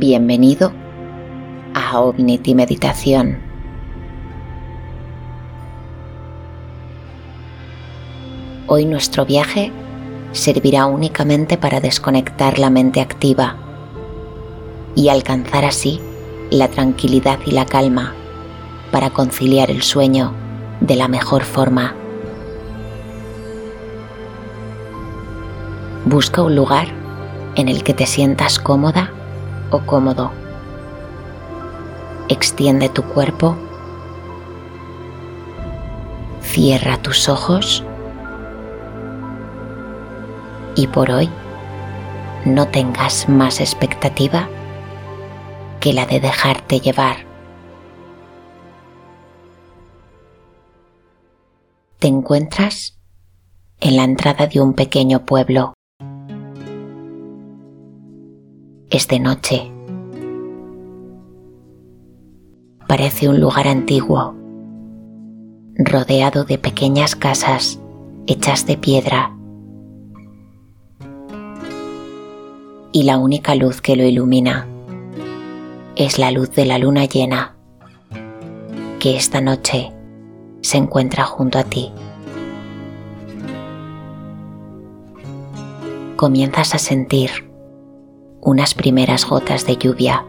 Bienvenido a Omnity Meditación. Hoy nuestro viaje servirá únicamente para desconectar la mente activa y alcanzar así la tranquilidad y la calma para conciliar el sueño de la mejor forma. Busca un lugar en el que te sientas cómoda o cómodo. Extiende tu cuerpo. Cierra tus ojos. Y por hoy no tengas más expectativa que la de dejarte llevar. Te encuentras en la entrada de un pequeño pueblo. Es de noche. Parece un lugar antiguo, rodeado de pequeñas casas hechas de piedra. Y la única luz que lo ilumina es la luz de la luna llena, que esta noche se encuentra junto a ti. Comienzas a sentir unas primeras gotas de lluvia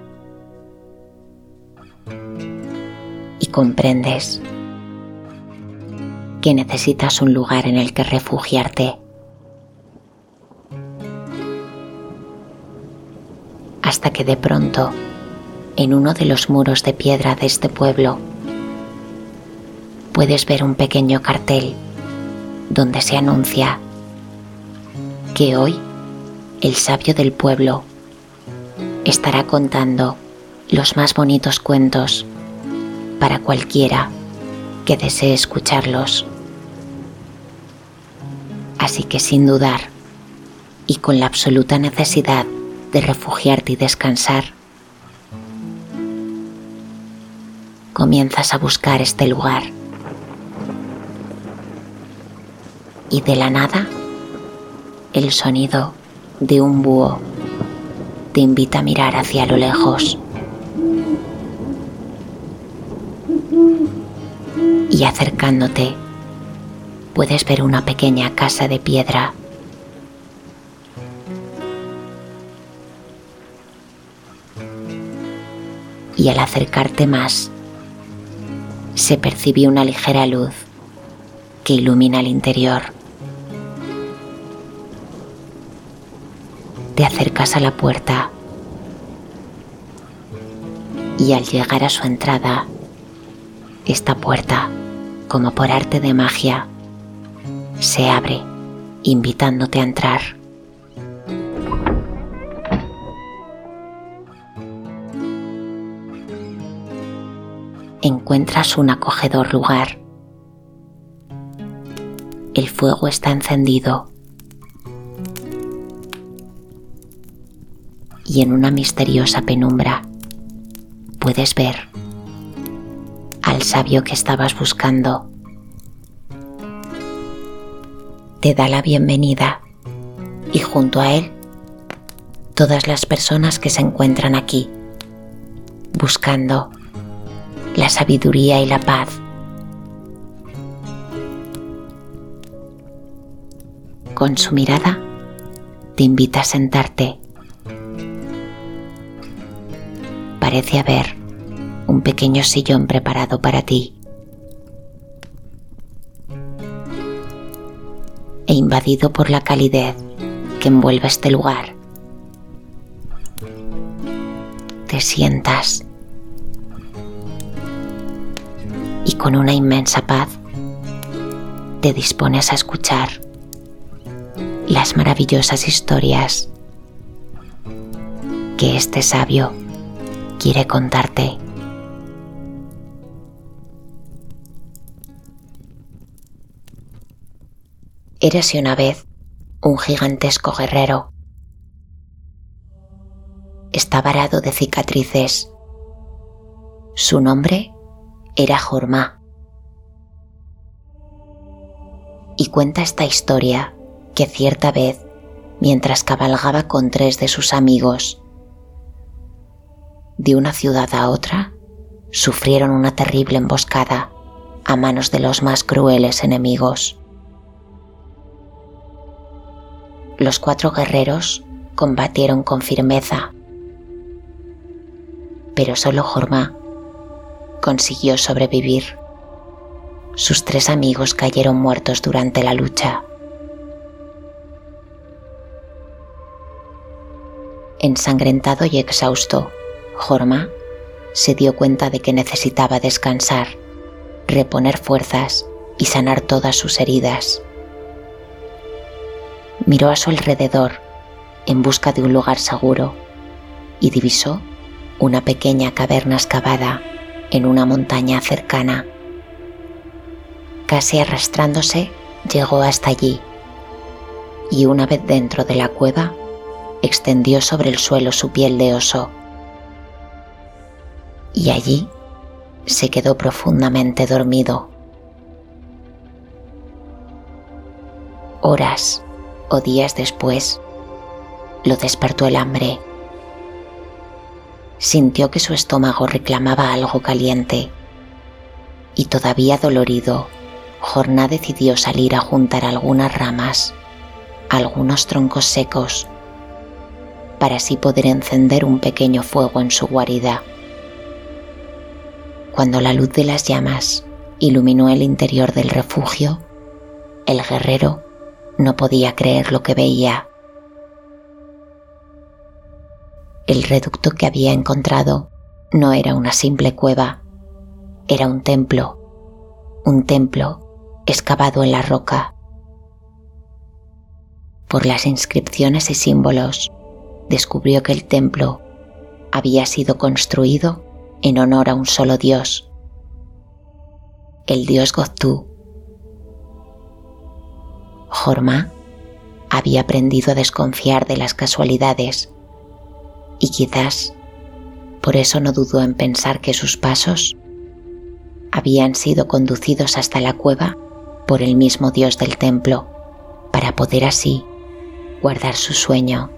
y comprendes que necesitas un lugar en el que refugiarte. Hasta que de pronto, en uno de los muros de piedra de este pueblo, puedes ver un pequeño cartel donde se anuncia que hoy el sabio del pueblo estará contando los más bonitos cuentos para cualquiera que desee escucharlos. Así que sin dudar y con la absoluta necesidad de refugiarte y descansar, comienzas a buscar este lugar. Y de la nada, el sonido de un búho te invita a mirar hacia lo lejos. Y acercándote, puedes ver una pequeña casa de piedra. Y al acercarte más, se percibe una ligera luz que ilumina el interior. Te acercas a la puerta y al llegar a su entrada, esta puerta, como por arte de magia, se abre invitándote a entrar. Encuentras un acogedor lugar. El fuego está encendido y en una misteriosa penumbra puedes ver al sabio que estabas buscando. Te da la bienvenida y junto a él todas las personas que se encuentran aquí buscando la sabiduría y la paz. Con su mirada te invita a sentarte parece haber un pequeño sillón preparado para ti. E invadido por la calidez que envuelve este lugar, te sientas y con una inmensa paz te dispones a escuchar las maravillosas historias que este sabio quiere contarte. Érase una vez un gigantesco guerrero. Está varado de cicatrices. Su nombre era Jorma. Y cuenta esta historia que cierta vez, mientras cabalgaba con tres de sus amigos, de una ciudad a otra, sufrieron una terrible emboscada a manos de los más crueles enemigos. Los cuatro guerreros combatieron con firmeza, pero solo Jorma consiguió sobrevivir. Sus tres amigos cayeron muertos durante la lucha. Ensangrentado y exhausto, Jorma se dio cuenta de que necesitaba descansar, reponer fuerzas y sanar todas sus heridas. Miró a su alrededor en busca de un lugar seguro y divisó una pequeña caverna excavada en una montaña cercana. Casi arrastrándose, llegó hasta allí y una vez dentro de la cueva, extendió sobre el suelo su piel de oso. Y allí se quedó profundamente dormido. Horas o días después, lo despertó el hambre sintió que su estómago reclamaba algo caliente. Y todavía dolorido, Jorná decidió salir a juntar algunas ramas, algunos troncos secos, para así poder encender un pequeño fuego en su guarida. Cuando la luz de las llamas iluminó el interior del refugio, el guerrero no podía creer lo que veía. El reducto que había encontrado no era una simple cueva, era un templo, un templo excavado en la roca. Por las inscripciones y símbolos, descubrió que el templo había sido construido en honor a un solo dios, el dios Goztú. Jorma había aprendido a desconfiar de las casualidades y quizás por eso no dudó en pensar que sus pasos habían sido conducidos hasta la cueva por el mismo Dios del templo, para poder así guardar su sueño.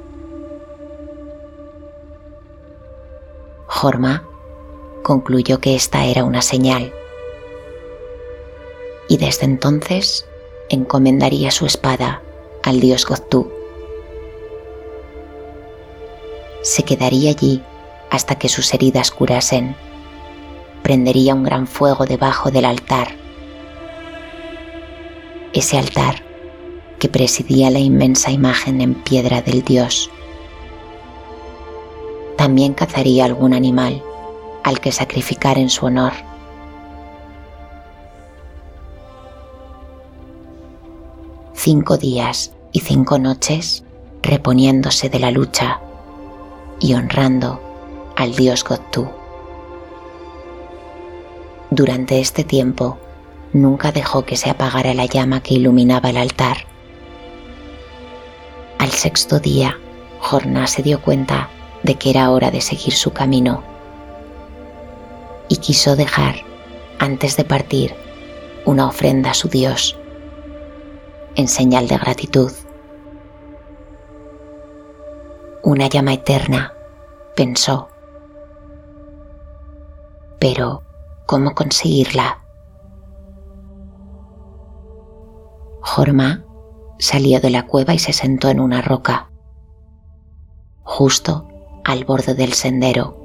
Jorma concluyó que esta era una señal y desde entonces encomendaría su espada al dios Goztú se quedaría allí hasta que sus heridas curasen. Prendería un gran fuego debajo del altar. Ese altar que presidía la inmensa imagen en piedra del dios. También cazaría algún animal al que sacrificar en su honor. Cinco días y cinco noches reponiéndose de la lucha y honrando al dios Gottu. Durante este tiempo, nunca dejó que se apagara la llama que iluminaba el altar. Al sexto día, Jorna se dio cuenta de que era hora de seguir su camino y quiso dejar, antes de partir, una ofrenda a su Dios, en señal de gratitud una llama eterna, pensó. Pero, ¿cómo conseguirla? Jorma salió de la cueva y se sentó en una roca, justo al borde del sendero.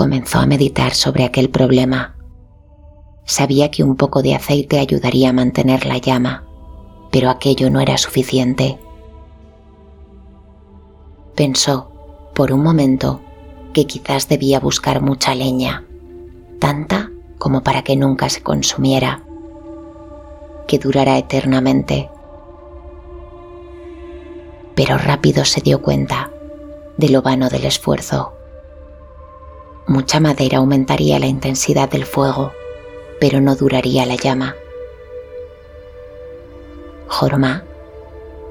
Comenzó a meditar sobre aquel problema. Sabía que un poco de aceite ayudaría a mantener la llama pero aquello no era suficiente. Pensó, por un momento, que quizás debía buscar mucha leña, tanta como para que nunca se consumiera, que durara eternamente. Pero rápido se dio cuenta de lo vano del esfuerzo. Mucha madera aumentaría la intensidad del fuego, pero no duraría la llama. Jorma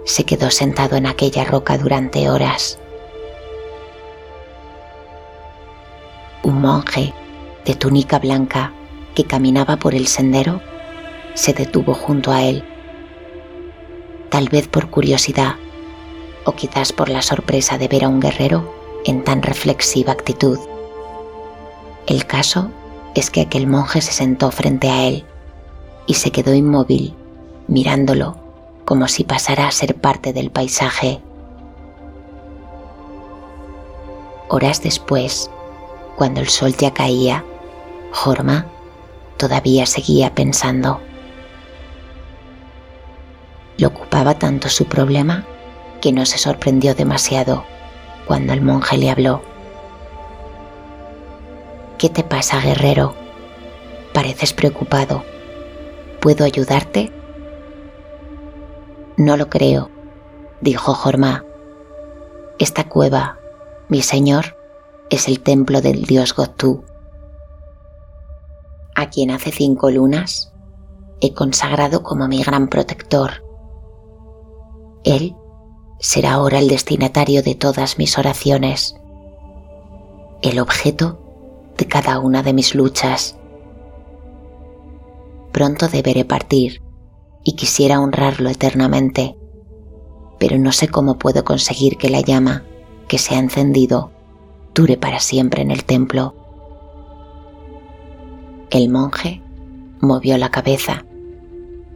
se quedó sentado en aquella roca durante horas. Un monje de túnica blanca que caminaba por el sendero se detuvo junto a él, tal vez por curiosidad o quizás por la sorpresa de ver a un guerrero en tan reflexiva actitud. El caso es que aquel monje se sentó frente a él y se quedó inmóvil, mirándolo como si pasara a ser parte del paisaje. Horas después, cuando el sol ya caía, Jorma todavía seguía pensando. Le ocupaba tanto su problema que no se sorprendió demasiado cuando el monje le habló. ¿Qué te pasa, guerrero? Pareces preocupado. ¿Puedo ayudarte? No lo creo, dijo Jorma. Esta cueva, mi señor, es el templo del dios Gotú, a quien hace cinco lunas he consagrado como mi gran protector. Él será ahora el destinatario de todas mis oraciones, el objeto de cada una de mis luchas. Pronto deberé partir y quisiera honrarlo eternamente, pero no sé cómo puedo conseguir que la llama que se ha encendido dure para siempre en el templo. El monje movió la cabeza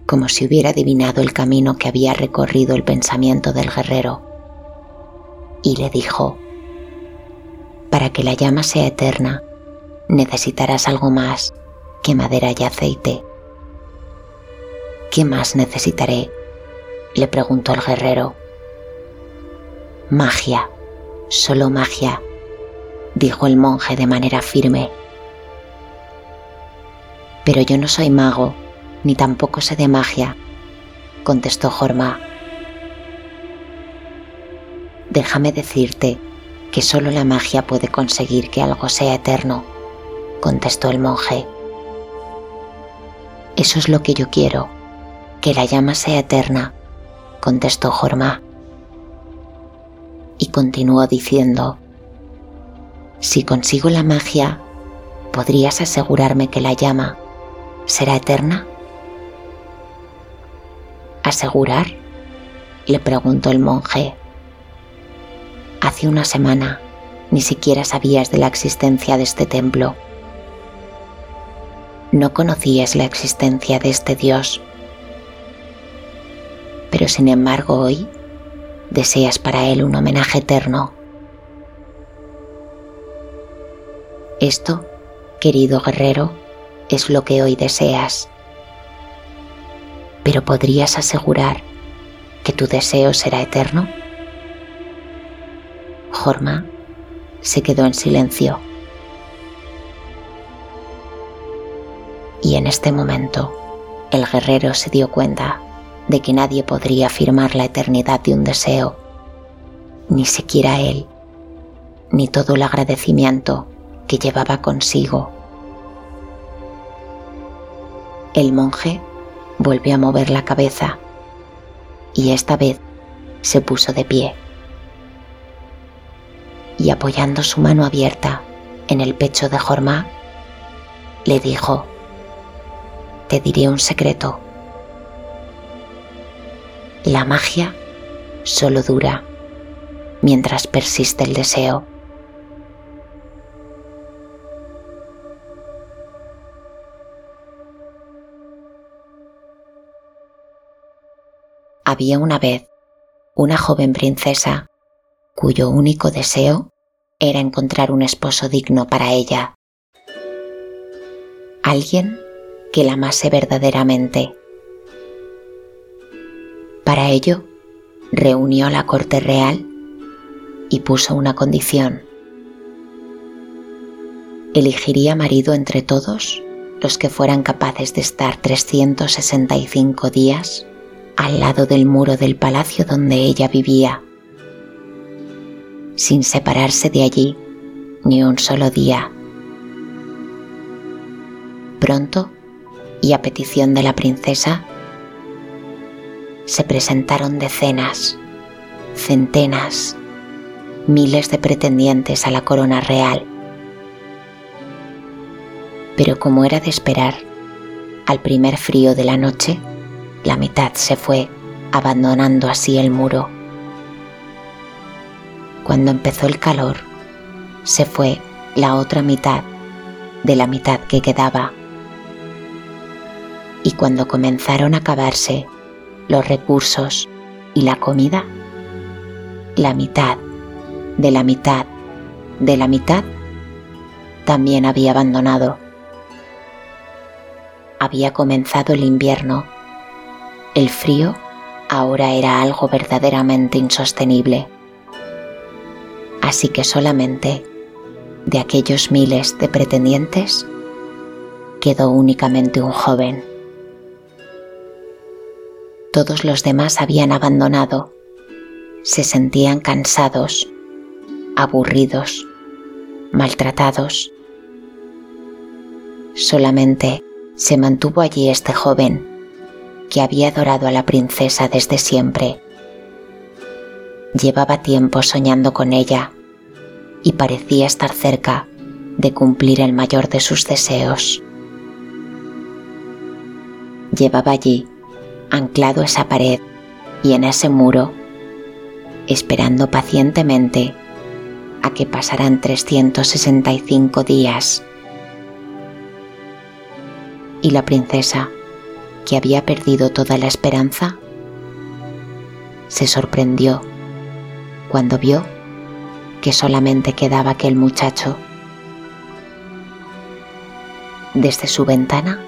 como si hubiera adivinado el camino que había recorrido el pensamiento del guerrero, y le dijo, Para que la llama sea eterna, necesitarás algo más que madera y aceite. ¿Qué más necesitaré? le preguntó el guerrero. Magia, solo magia, dijo el monje de manera firme. Pero yo no soy mago ni tampoco sé de magia, contestó Jorma. Déjame decirte que solo la magia puede conseguir que algo sea eterno, contestó el monje. Eso es lo que yo quiero, que la llama sea eterna, contestó Jorma. Y continuó diciendo, si consigo la magia, ¿podrías asegurarme que la llama será eterna? ¿Asegurar? le preguntó el monje. Hace una semana ni siquiera sabías de la existencia de este templo. No conocías la existencia de este Dios. Pero sin embargo hoy deseas para Él un homenaje eterno. Esto, querido guerrero, es lo que hoy deseas pero ¿podrías asegurar que tu deseo será eterno? Jorma se quedó en silencio. Y en este momento el guerrero se dio cuenta de que nadie podría afirmar la eternidad de un deseo, ni siquiera él, ni todo el agradecimiento que llevaba consigo. El monje volvió a mover la cabeza y esta vez se puso de pie y apoyando su mano abierta en el pecho de Jorma, le dijo, te diré un secreto. La magia solo dura mientras persiste el deseo. Había una vez una joven princesa cuyo único deseo era encontrar un esposo digno para ella. Alguien que la amase verdaderamente. Para ello, reunió la corte real y puso una condición. Elegiría marido entre todos los que fueran capaces de estar 365 días al lado del muro del palacio donde ella vivía, sin separarse de allí ni un solo día. Pronto, y a petición de la princesa, se presentaron decenas, centenas, miles de pretendientes a la corona real. Pero como era de esperar, al primer frío de la noche, la mitad se fue, abandonando así el muro. Cuando empezó el calor, se fue la otra mitad de la mitad que quedaba. Y cuando comenzaron a acabarse los recursos y la comida, la mitad de la mitad de la mitad también había abandonado. Había comenzado el invierno. El frío ahora era algo verdaderamente insostenible. Así que solamente de aquellos miles de pretendientes quedó únicamente un joven. Todos los demás habían abandonado, se sentían cansados, aburridos, maltratados. Solamente se mantuvo allí este joven que había adorado a la princesa desde siempre. Llevaba tiempo soñando con ella y parecía estar cerca de cumplir el mayor de sus deseos. Llevaba allí, anclado a esa pared y en ese muro, esperando pacientemente a que pasaran 365 días. Y la princesa, que había perdido toda la esperanza, se sorprendió cuando vio que solamente quedaba aquel muchacho. Desde su ventana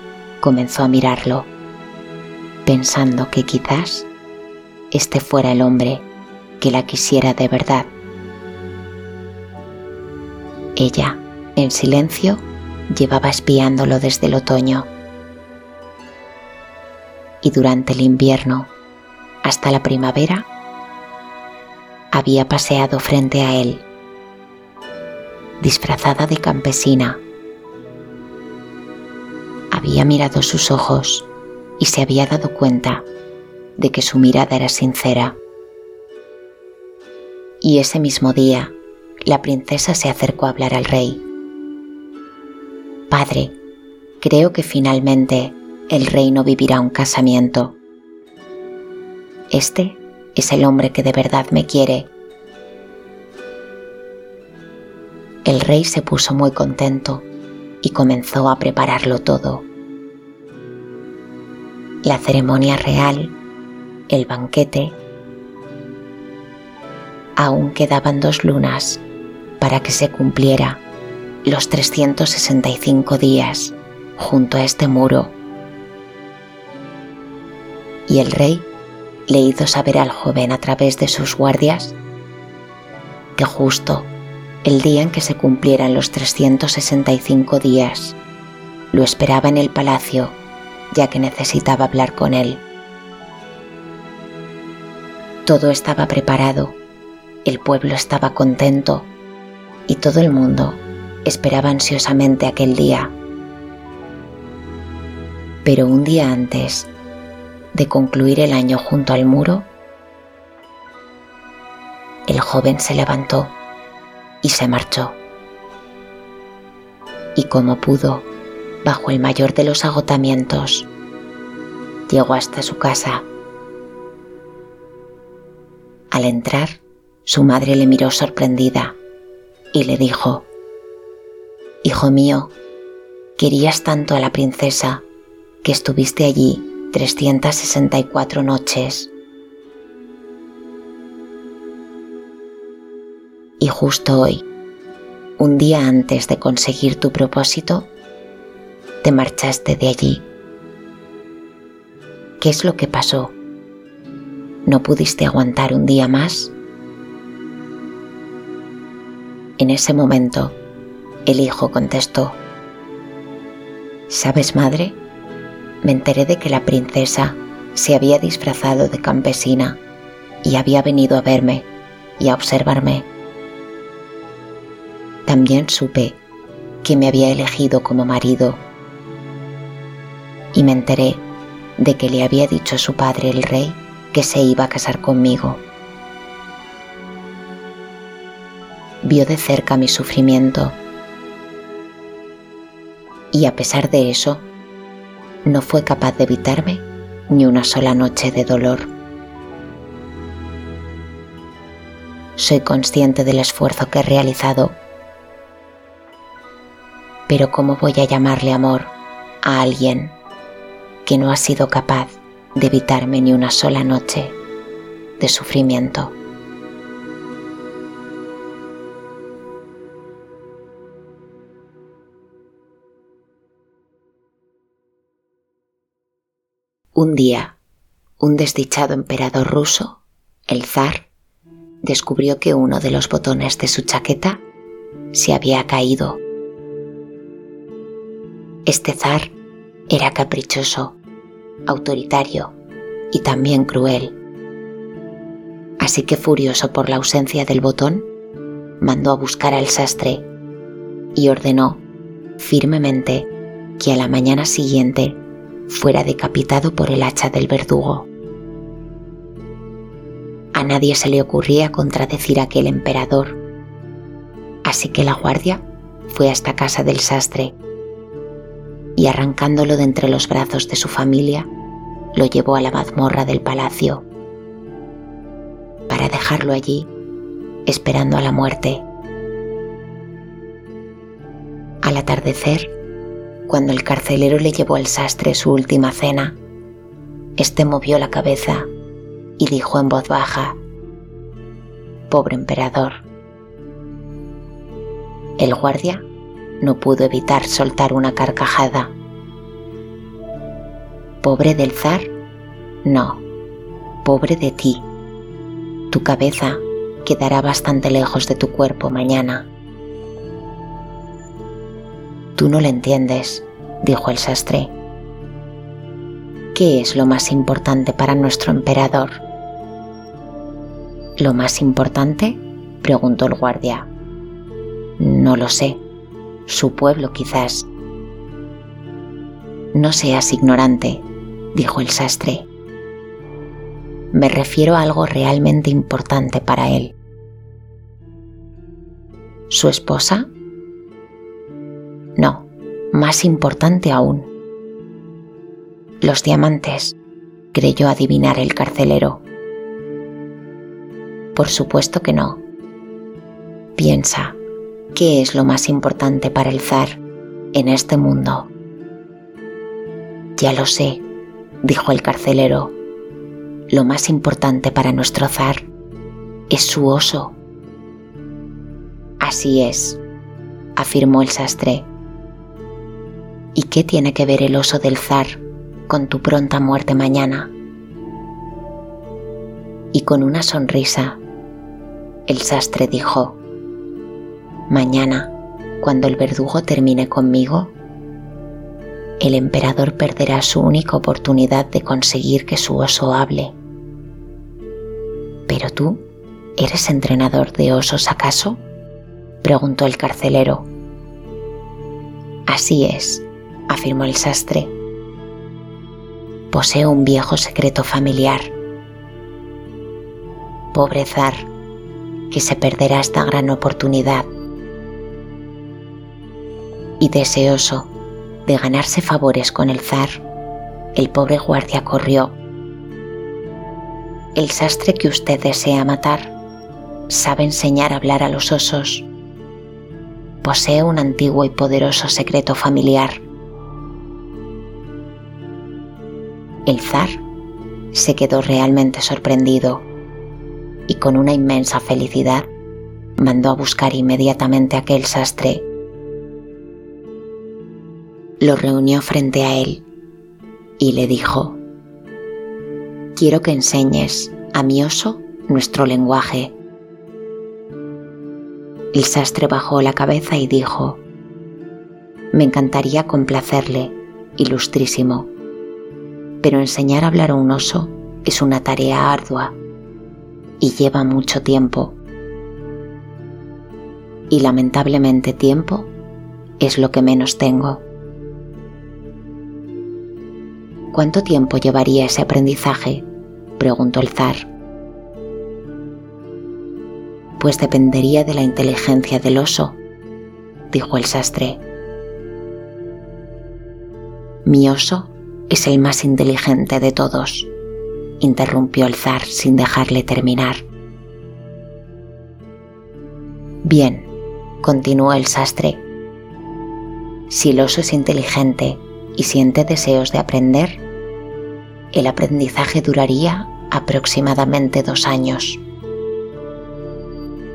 comenzó a mirarlo, pensando que quizás este fuera el hombre que la quisiera de verdad. Ella, en silencio, llevaba espiándolo desde el otoño. Y durante el invierno, hasta la primavera, había paseado frente a él, disfrazada de campesina. Había mirado sus ojos y se había dado cuenta de que su mirada era sincera. Y ese mismo día, la princesa se acercó a hablar al rey. Padre, creo que finalmente el reino vivirá un casamiento. Este es el hombre que de verdad me quiere. El rey se puso muy contento y comenzó a prepararlo todo. La ceremonia real, el banquete. Aún quedaban dos lunas para que se cumpliera los 365 días junto a este muro. Y el rey le hizo saber al joven a través de sus guardias que justo el día en que se cumplieran los 365 días, lo esperaba en el palacio ya que necesitaba hablar con él. Todo estaba preparado, el pueblo estaba contento y todo el mundo esperaba ansiosamente aquel día. Pero un día antes de concluir el año junto al muro, el joven se levantó y se marchó. Y como pudo, bajo el mayor de los agotamientos, llegó hasta su casa. Al entrar, su madre le miró sorprendida y le dijo, Hijo mío, querías tanto a la princesa que estuviste allí 364 noches. Y justo hoy, un día antes de conseguir tu propósito, te marchaste de allí. ¿Qué es lo que pasó? ¿No pudiste aguantar un día más? En ese momento, el hijo contestó, ¿Sabes, madre? me enteré de que la princesa se había disfrazado de campesina y había venido a verme y a observarme. También supe que me había elegido como marido y me enteré de que le había dicho a su padre el rey que se iba a casar conmigo. Vio de cerca mi sufrimiento y a pesar de eso no fue capaz de evitarme ni una sola noche de dolor. soy consciente del esfuerzo que he realizado. Pero ¿cómo voy a llamarle amor a alguien que no ha sido capaz de evitarme ni una sola noche de sufrimiento? Un día, un desdichado emperador ruso, el zar, descubrió que uno de los botones de su chaqueta se había caído. Este zar era caprichoso, autoritario y también cruel. Así que furioso por la ausencia del botón, mandó a buscar al sastre y ordenó firmemente que a la mañana siguiente fuera decapitado por el hacha del verdugo. A nadie se le ocurría contradecir a aquel emperador, así que la guardia fue hasta casa del sastre y arrancándolo de entre los brazos de su familia, lo llevó a la mazmorra del palacio para dejarlo allí esperando a la muerte. Al atardecer, cuando el carcelero le llevó al sastre su última cena, éste movió la cabeza y dijo en voz baja, Pobre emperador. El guardia no pudo evitar soltar una carcajada. ¿Pobre del zar? No, pobre de ti. Tu cabeza quedará bastante lejos de tu cuerpo mañana. Tú no lo entiendes, dijo el sastre. ¿Qué es lo más importante para nuestro emperador? ¿Lo más importante? preguntó el guardia. No lo sé. Su pueblo quizás. No seas ignorante, dijo el sastre. Me refiero a algo realmente importante para él. ¿Su esposa? No, más importante aún. Los diamantes, creyó adivinar el carcelero. Por supuesto que no. Piensa, ¿qué es lo más importante para el zar en este mundo? Ya lo sé, dijo el carcelero. Lo más importante para nuestro zar es su oso. Así es, afirmó el sastre ¿Y qué tiene que ver el oso del zar con tu pronta muerte mañana? Y con una sonrisa, el sastre dijo, Mañana, cuando el verdugo termine conmigo, el emperador perderá su única oportunidad de conseguir que su oso hable. ¿Pero tú eres entrenador de osos acaso? preguntó el carcelero. Así es, afirmó el sastre. Poseo un viejo secreto familiar. Pobre zar, que se perderá esta gran oportunidad. Y deseoso de ganarse favores con el zar, el pobre guardia corrió. El sastre que usted desea matar sabe enseñar a hablar a los osos. Posee un antiguo y poderoso secreto familiar El zar se quedó realmente sorprendido y con una inmensa felicidad mandó a buscar inmediatamente a aquel sastre. Lo reunió frente a él y le dijo, quiero que enseñes a mi oso nuestro lenguaje. El sastre bajó la cabeza y dijo, me encantaría complacerle, ilustrísimo pero enseñar a hablar a un oso es una tarea ardua y lleva mucho tiempo. Y lamentablemente tiempo es lo que menos tengo. ¿Cuánto tiempo llevaría ese aprendizaje? preguntó el zar. Pues dependería de la inteligencia del oso, dijo el sastre. Mi oso es el más inteligente de todos, interrumpió el zar sin dejarle terminar. Bien, continuó el sastre. Si el oso es inteligente y siente deseos de aprender, el aprendizaje duraría aproximadamente dos años.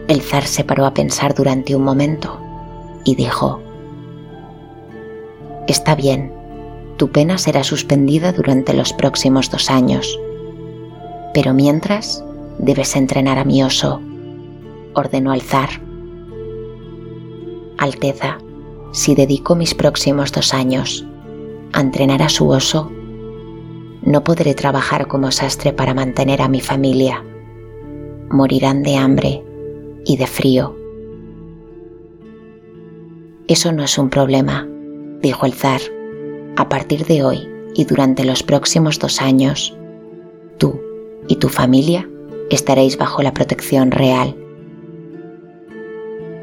El zar se paró a pensar durante un momento y dijo, Está bien, tu pena será suspendida durante los próximos dos años, pero mientras debes entrenar a mi oso, ordenó al zar. Alteza, si dedico mis próximos dos años a entrenar a su oso, no podré trabajar como sastre para mantener a mi familia. Morirán de hambre y de frío. Eso no es un problema, dijo el zar. A partir de hoy y durante los próximos dos años, tú y tu familia estaréis bajo la protección real.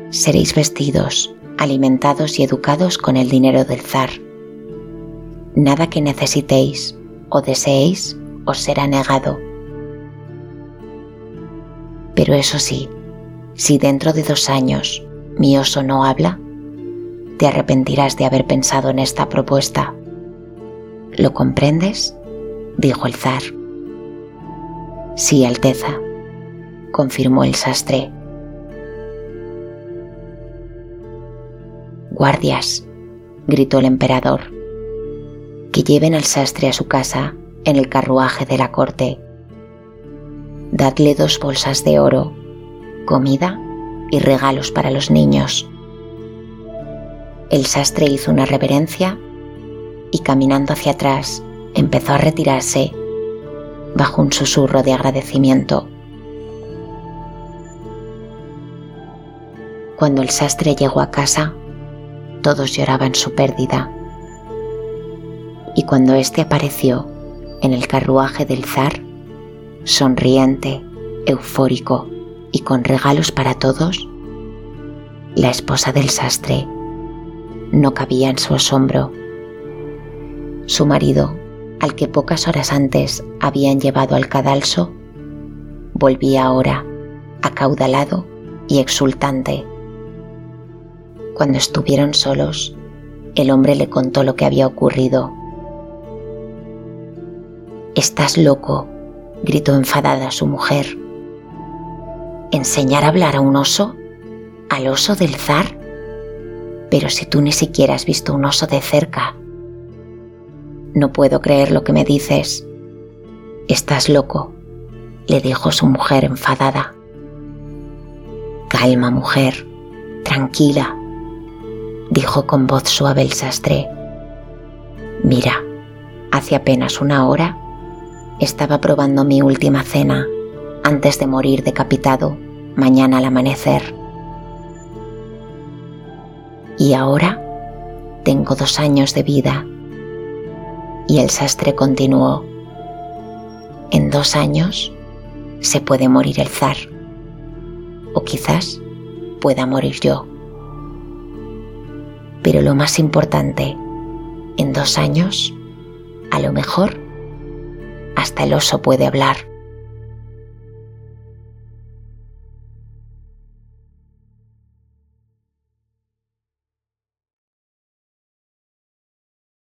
Seréis vestidos, alimentados y educados con el dinero del zar. Nada que necesitéis o deseéis os será negado. Pero eso sí, si dentro de dos años mi oso no habla, te arrepentirás de haber pensado en esta propuesta. ¿Lo comprendes? dijo el zar. Sí, Alteza, confirmó el sastre. Guardias, gritó el emperador, que lleven al sastre a su casa en el carruaje de la corte. Dadle dos bolsas de oro, comida y regalos para los niños. El sastre hizo una reverencia y caminando hacia atrás empezó a retirarse bajo un susurro de agradecimiento. Cuando el sastre llegó a casa, todos lloraban su pérdida. Y cuando éste apareció en el carruaje del zar, sonriente, eufórico y con regalos para todos, la esposa del sastre no cabía en su asombro. Su marido, al que pocas horas antes habían llevado al cadalso, volvía ahora acaudalado y exultante. Cuando estuvieron solos, el hombre le contó lo que había ocurrido. Estás loco, gritó enfadada su mujer. ¿Enseñar a hablar a un oso? ¿Al oso del zar? Pero si tú ni siquiera has visto un oso de cerca. No puedo creer lo que me dices. Estás loco, le dijo su mujer enfadada. Calma, mujer, tranquila, dijo con voz suave el sastre. Mira, hace apenas una hora estaba probando mi última cena antes de morir decapitado mañana al amanecer. Y ahora tengo dos años de vida. Y el sastre continuó. En dos años se puede morir el zar. O quizás pueda morir yo. Pero lo más importante, en dos años, a lo mejor, hasta el oso puede hablar.